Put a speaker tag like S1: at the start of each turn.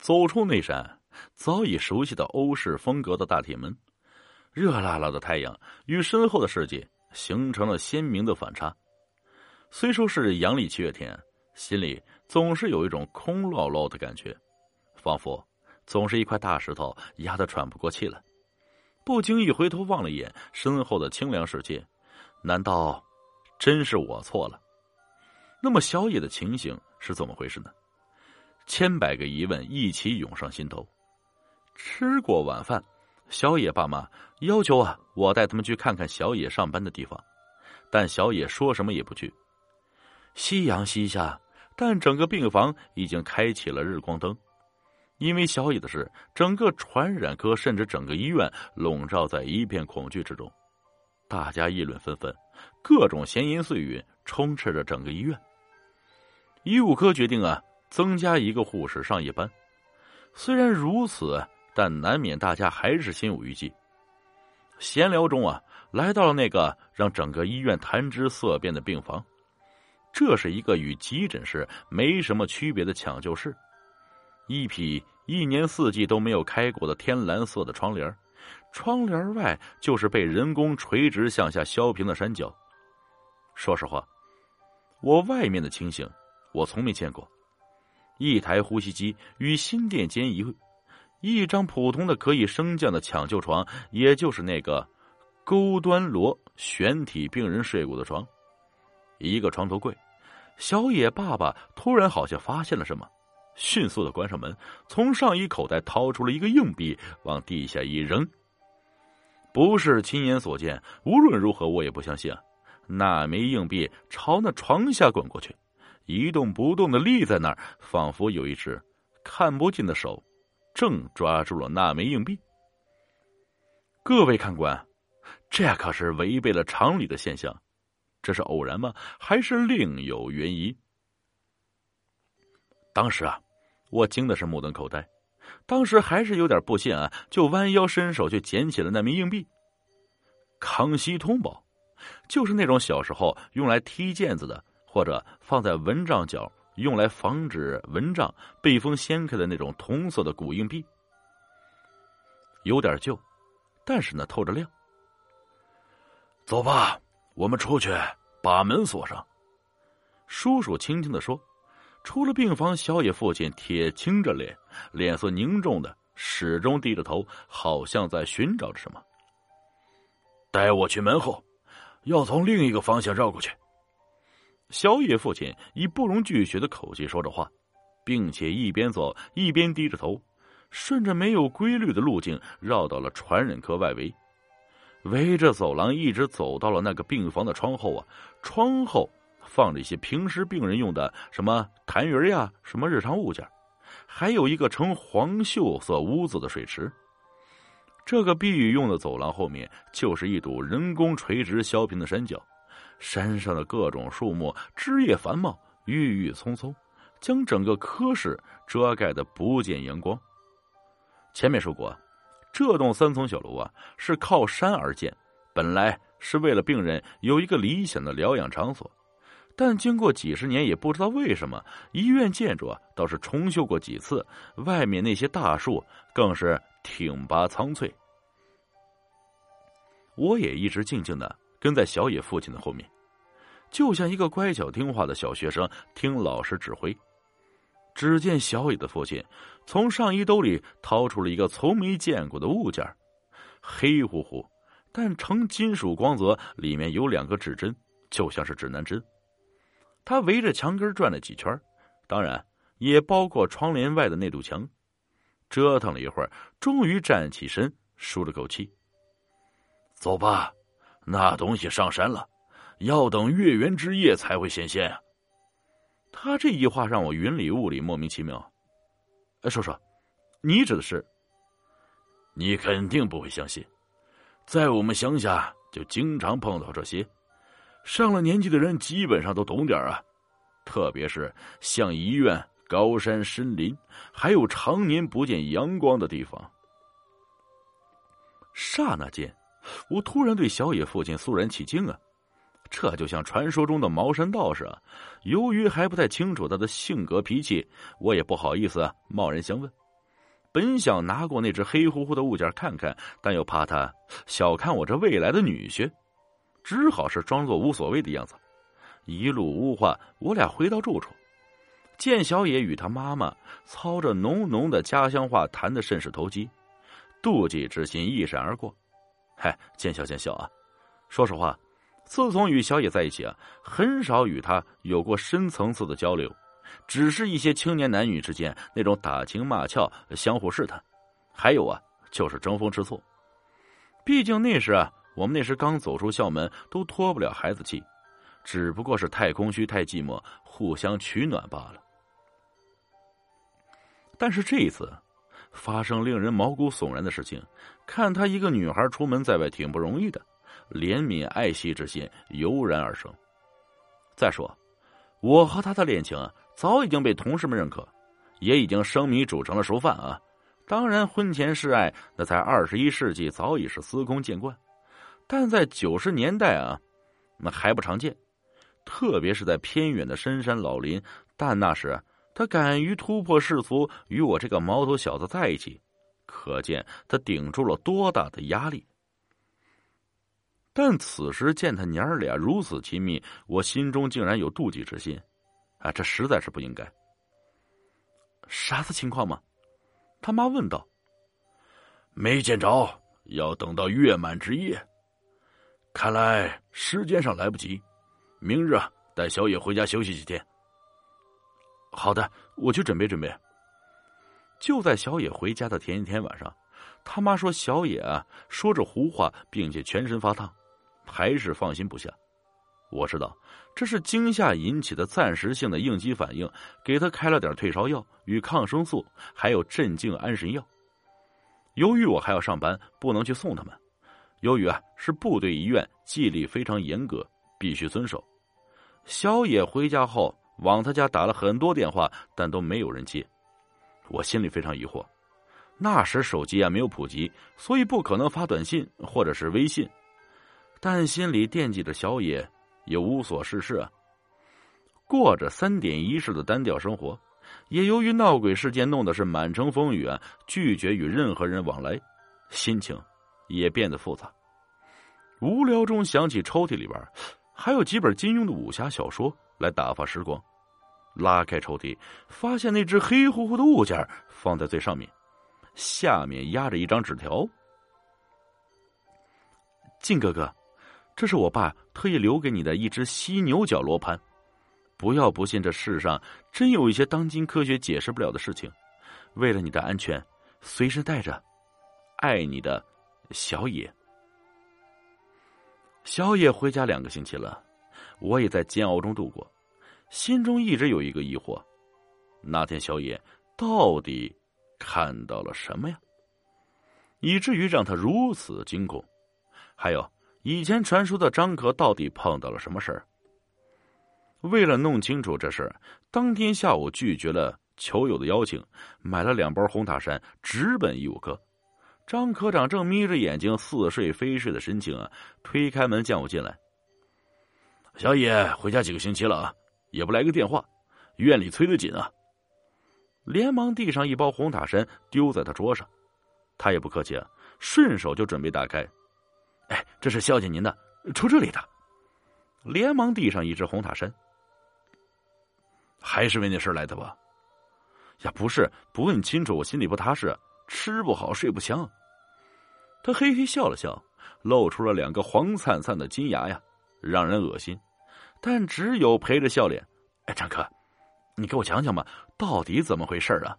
S1: 走出那扇早已熟悉的欧式风格的大铁门，热辣辣的太阳与身后的世界形成了鲜明的反差。虽说是阳历七月天，心里总是有一种空落落的感觉，仿佛总是一块大石头压得喘不过气来。不经意回头望了一眼身后的清凉世界，难道真是我错了？那么小野的情形是怎么回事呢？千百个疑问一起涌上心头。吃过晚饭，小野爸妈要求啊，我带他们去看看小野上班的地方，但小野说什么也不去。夕阳西下，但整个病房已经开启了日光灯。因为小野的事，整个传染科甚至整个医院笼罩在一片恐惧之中，大家议论纷纷，各种闲言碎语充斥着整个医院。医务科决定啊，增加一个护士上夜班。虽然如此，但难免大家还是心有余悸。闲聊中啊，来到了那个让整个医院谈之色变的病房。这是一个与急诊室没什么区别的抢救室，一匹一年四季都没有开过的天蓝色的窗帘，窗帘外就是被人工垂直向下削平的山脚。说实话，我外面的情形我从没见过。一台呼吸机与心电间一一张普通的可以升降的抢救床，也就是那个钩端螺悬体病人睡过的床。一个床头柜，小野爸爸突然好像发现了什么，迅速的关上门，从上衣口袋掏出了一个硬币，往地下一扔。不是亲眼所见，无论如何我也不相信啊！那枚硬币朝那床下滚过去，一动不动的立在那儿，仿佛有一只看不见的手，正抓住了那枚硬币。各位看官，这可是违背了常理的现象。这是偶然吗？还是另有原因？当时啊，我惊的是目瞪口呆，当时还是有点不信啊，就弯腰伸手去捡起了那枚硬币。康熙通宝，就是那种小时候用来踢毽子的，或者放在蚊帐角用来防止蚊帐被风掀开的那种铜色的古硬币，有点旧，但是呢透着亮。走吧。我们出去，把门锁上。叔叔轻轻的说：“出了病房，小野父亲铁青着脸，脸色凝重的，始终低着头，好像在寻找着什么。带我去门后，要从另一个方向绕过去。”小野父亲以不容拒绝的口气说着话，并且一边走一边低着头，顺着没有规律的路径绕到了传染科外围。围着走廊一直走到了那个病房的窗后啊，窗后放着一些平时病人用的什么痰盂呀，什么日常物件，还有一个呈黄锈色污渍的水池。这个避雨用的走廊后面就是一堵人工垂直削平的山脚，山上的各种树木枝叶繁茂，郁郁葱葱，将整个科室遮盖的不见阳光。前面说过。这栋三层小楼啊，是靠山而建，本来是为了病人有一个理想的疗养场所，但经过几十年，也不知道为什么，医院建筑啊倒是重修过几次，外面那些大树更是挺拔苍翠。我也一直静静的跟在小野父亲的后面，就像一个乖巧听话的小学生听老师指挥。只见小野的父亲从上衣兜里掏出了一个从没见过的物件，黑乎乎，但呈金属光泽，里面有两个指针，就像是指南针。他围着墙根转了几圈，当然也包括窗帘外的那堵墙。折腾了一会儿，终于站起身，舒了口气：“走吧，那东西上山了，要等月圆之夜才会显现啊。”他这一话让我云里雾里，莫名其妙。哎，说说，你指的是？你肯定不会相信，在我们乡下就经常碰到这些，上了年纪的人基本上都懂点啊。特别是像医院、高山、森林，还有常年不见阳光的地方。刹那间，我突然对小野父亲肃然起敬啊。这就像传说中的茅山道士，由于还不太清楚他的性格脾气，我也不好意思贸然相问。本想拿过那只黑乎乎的物件看看，但又怕他小看我这未来的女婿，只好是装作无所谓的样子。一路无话，我俩回到住处，见小野与他妈妈操着浓浓的家乡话谈的甚是投机，妒忌之心一闪而过。嗨，见笑见笑啊！说实话，自从与小野在一起啊，很少与他有过深层次的交流。只是一些青年男女之间那种打情骂俏、相互试探，还有啊，就是争风吃醋。毕竟那时啊，我们那时刚走出校门，都脱不了孩子气，只不过是太空虚、太寂寞，互相取暖罢了。但是这一次，发生令人毛骨悚然的事情，看她一个女孩出门在外挺不容易的，怜悯爱惜之心油然而生。再说，我和她的恋情。早已经被同事们认可，也已经生米煮成了熟饭啊！当然，婚前示爱那在二十一世纪早已是司空见惯，但在九十年代啊，那还不常见。特别是在偏远的深山老林，但那时他敢于突破世俗，与我这个毛头小子在一起，可见他顶住了多大的压力。但此时见他娘儿俩如此亲密，我心中竟然有妒忌之心。啊，这实在是不应该。啥子情况吗？他妈问道。没见着，要等到月满之夜。看来时间上来不及，明日带小野回家休息几天。好的，我去准备准备。就在小野回家的前一天晚上，他妈说小野啊说着胡话，并且全身发烫，还是放心不下。我知道这是惊吓引起的暂时性的应激反应，给他开了点退烧药与抗生素，还有镇静安神药。由于我还要上班，不能去送他们。由于啊是部队医院，纪律非常严格，必须遵守。小野回家后，往他家打了很多电话，但都没有人接。我心里非常疑惑，那时手机啊没有普及，所以不可能发短信或者是微信，但心里惦记着小野。也无所事事啊，过着三点一式的单调生活，也由于闹鬼事件弄得是满城风雨啊，拒绝与任何人往来，心情也变得复杂。无聊中想起抽屉里边还有几本金庸的武侠小说来打发时光，拉开抽屉，发现那只黑乎乎的物件放在最上面，下面压着一张纸条：“靖哥哥。”这是我爸特意留给你的一只犀牛角罗盘，不要不信，这世上真有一些当今科学解释不了的事情。为了你的安全，随身带着。爱你的，小野。小野回家两个星期了，我也在煎熬中度过，心中一直有一个疑惑：那天小野到底看到了什么呀？以至于让他如此惊恐？还有。以前传说的张可到底碰到了什么事儿？为了弄清楚这事，当天下午拒绝了球友的邀请，买了两包红塔山，直奔义务科。张科长正眯着眼睛似睡非睡的神情啊，推开门叫我进来。小野回家几个星期了啊，也不来个电话，院里催得紧啊。连忙递上一包红塔山，丢在他桌上。他也不客气啊，顺手就准备打开。哎，这是孝敬您的，出这里的，连忙递上一只红塔山。还是为那事来的吧？呀，不是，不问清楚，我心里不踏实，吃不好，睡不香。他嘿嘿笑了笑，露出了两个黄灿灿的金牙呀，让人恶心，但只有陪着笑脸。哎，张哥，你给我讲讲吧，到底怎么回事啊？